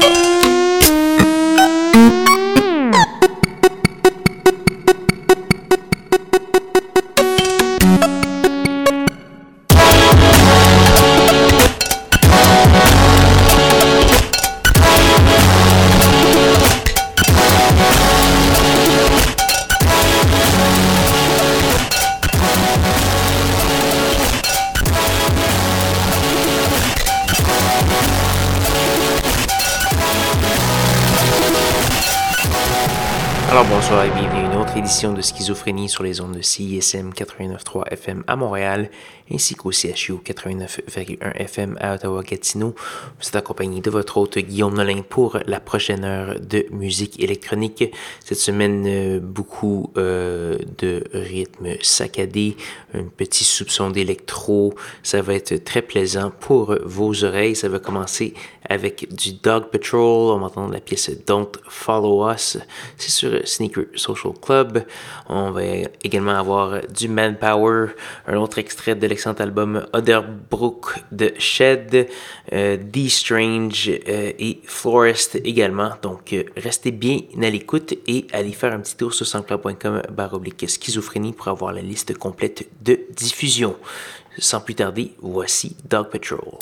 de sur les ondes de CISM 89.3 FM à Montréal ainsi qu'au CHU 89.1 FM à Ottawa-Gatineau. Vous êtes accompagné de votre hôte Guillaume Nolin pour la prochaine heure de musique électronique. Cette semaine, euh, beaucoup euh, de rythme saccadé, un petit soupçon d'électro. Ça va être très plaisant pour vos oreilles. Ça va commencer avec du Dog Patrol. On va entendre la pièce Don't Follow Us. C'est sur Sneaker Social Club. On va également avoir du Manpower, un autre extrait de l'excellent album Otherbrook de Shed, euh, D Strange euh, et Florist également. Donc euh, restez bien à l'écoute et allez faire un petit tour sur sanscloud.com baroblique schizophrénie pour avoir la liste complète de diffusion. Sans plus tarder, voici Dog Patrol.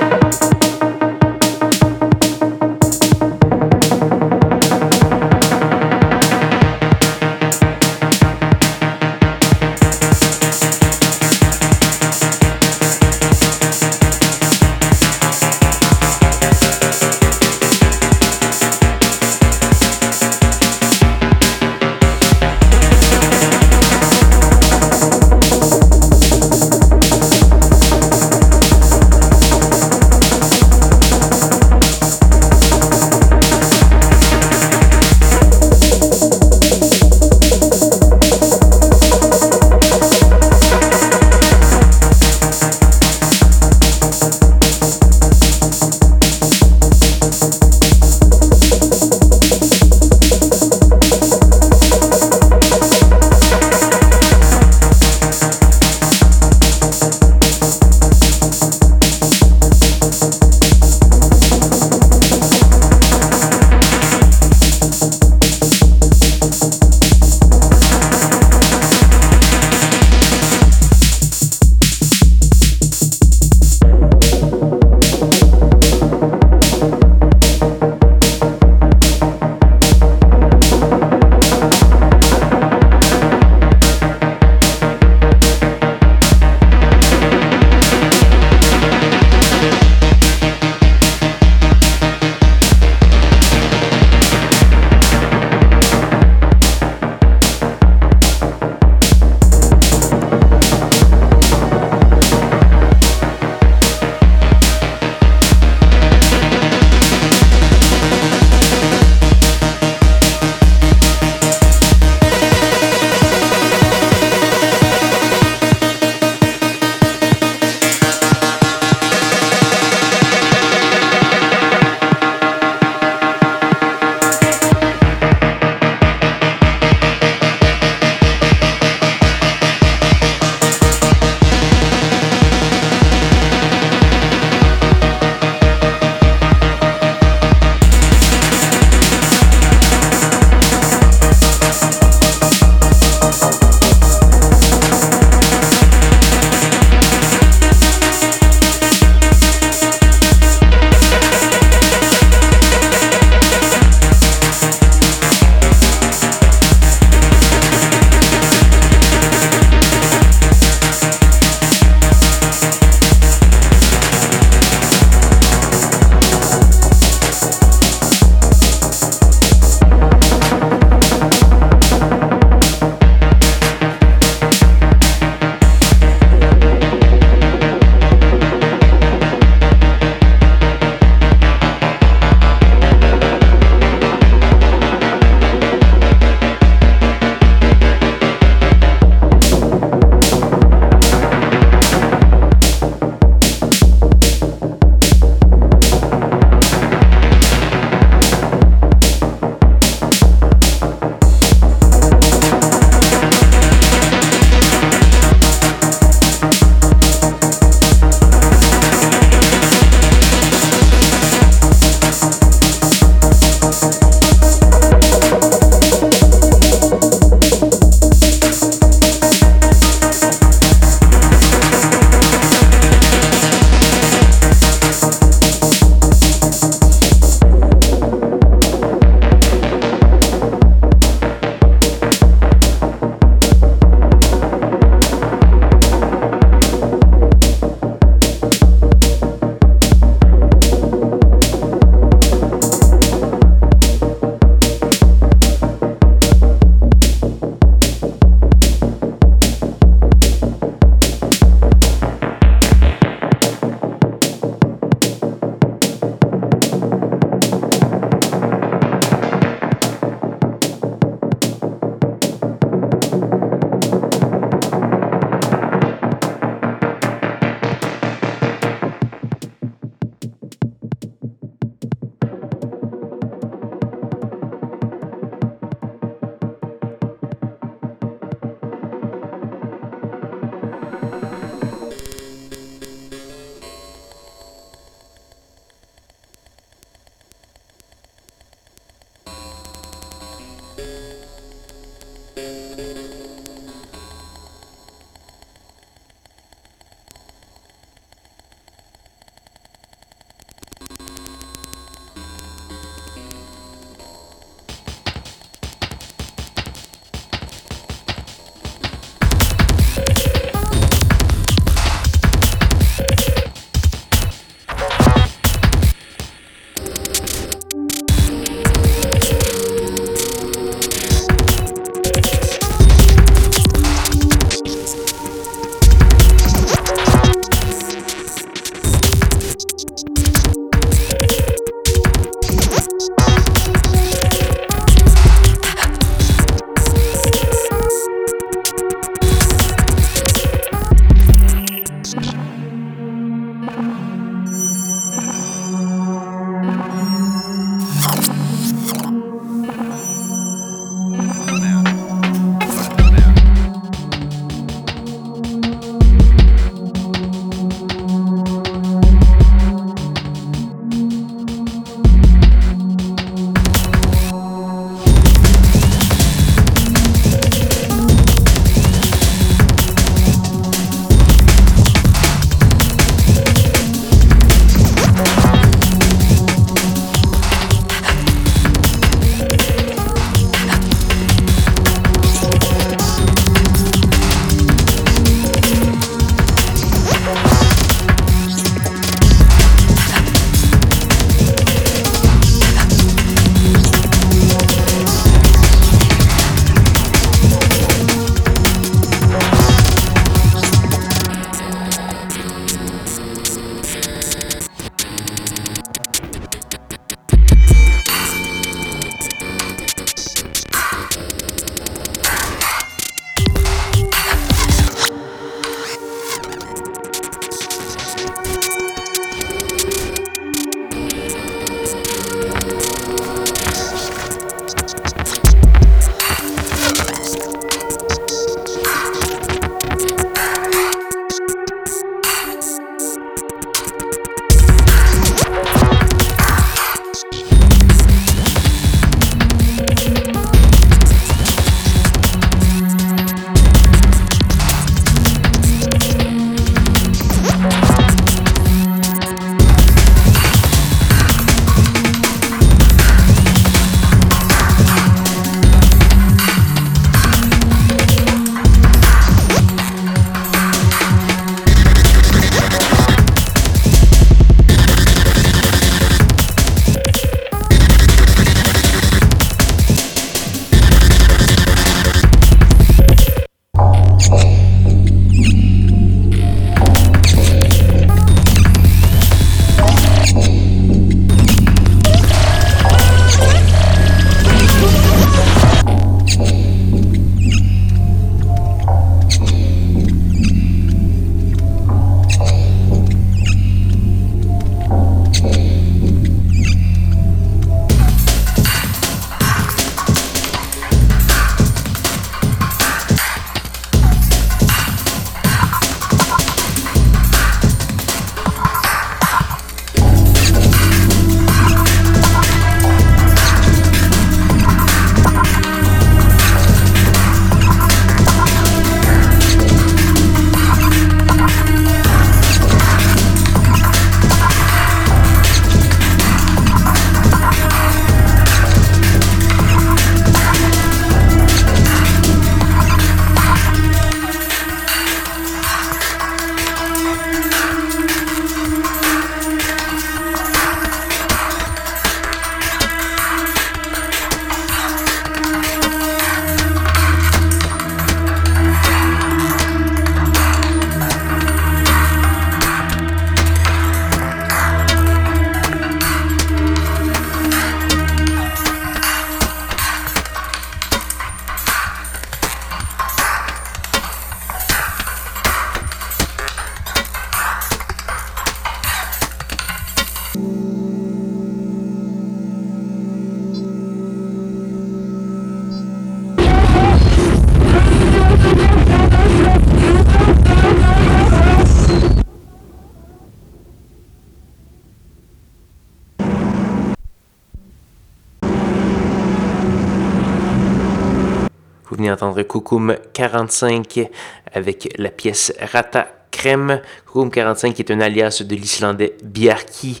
Entendre Koukoum 45 avec la pièce Rata Crème. Room 45 qui est un alias de l'islandais Bjarki.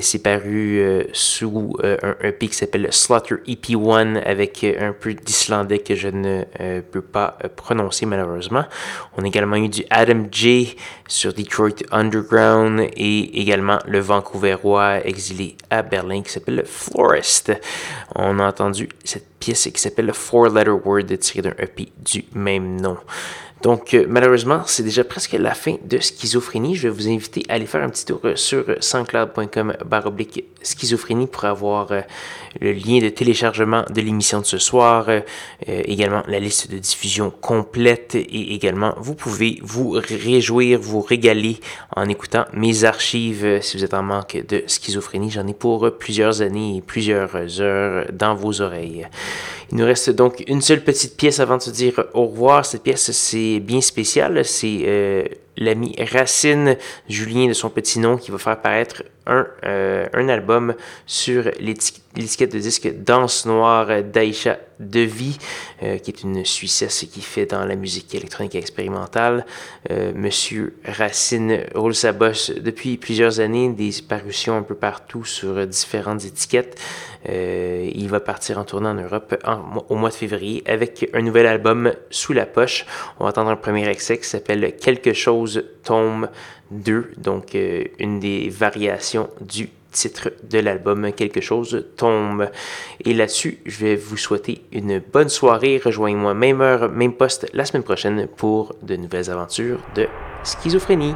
C'est paru euh, sous euh, un EP qui s'appelle Slaughter EP1 avec euh, un peu d'islandais que je ne peux pas prononcer malheureusement. On a également eu du Adam J sur Detroit Underground et également le Vancouverois exilé à Berlin qui s'appelle Florist. On a entendu cette pièce qui s'appelle Four Letter Word tirée d'un EP du même nom. Donc, euh, malheureusement, c'est déjà presque la fin de Schizophrénie. Je vais vous inviter à aller faire un petit tour euh, sur soundcloud.com baroblique schizophrénie pour avoir euh, le lien de téléchargement de l'émission de ce soir, également la liste de diffusion complète et également vous pouvez vous réjouir, vous régaler en écoutant mes archives si vous êtes en manque de schizophrénie. J'en ai pour plusieurs années et plusieurs heures dans vos oreilles. Il nous reste donc une seule petite pièce avant de se dire au revoir. Cette pièce, c'est bien spécial. C'est euh, l'ami Racine Julien de son petit nom qui va faire paraître un, euh, album sur l'étiquette de disque Danse Noire d'Aïcha Devi, euh, qui est une Suissesse qui fait dans la musique électronique expérimentale. Euh, Monsieur Racine roule sa bosse depuis plusieurs années, des parutions un peu partout sur différentes étiquettes. il va partir en tournée en Europe au mois de février avec un nouvel album sous la poche. On va entendre un premier extrait qui s'appelle Quelque chose tombe 2, donc euh, une des variations du titre de l'album Quelque chose tombe. Et là-dessus, je vais vous souhaiter une bonne soirée. Rejoignez-moi même heure, même poste la semaine prochaine pour de nouvelles aventures de schizophrénie.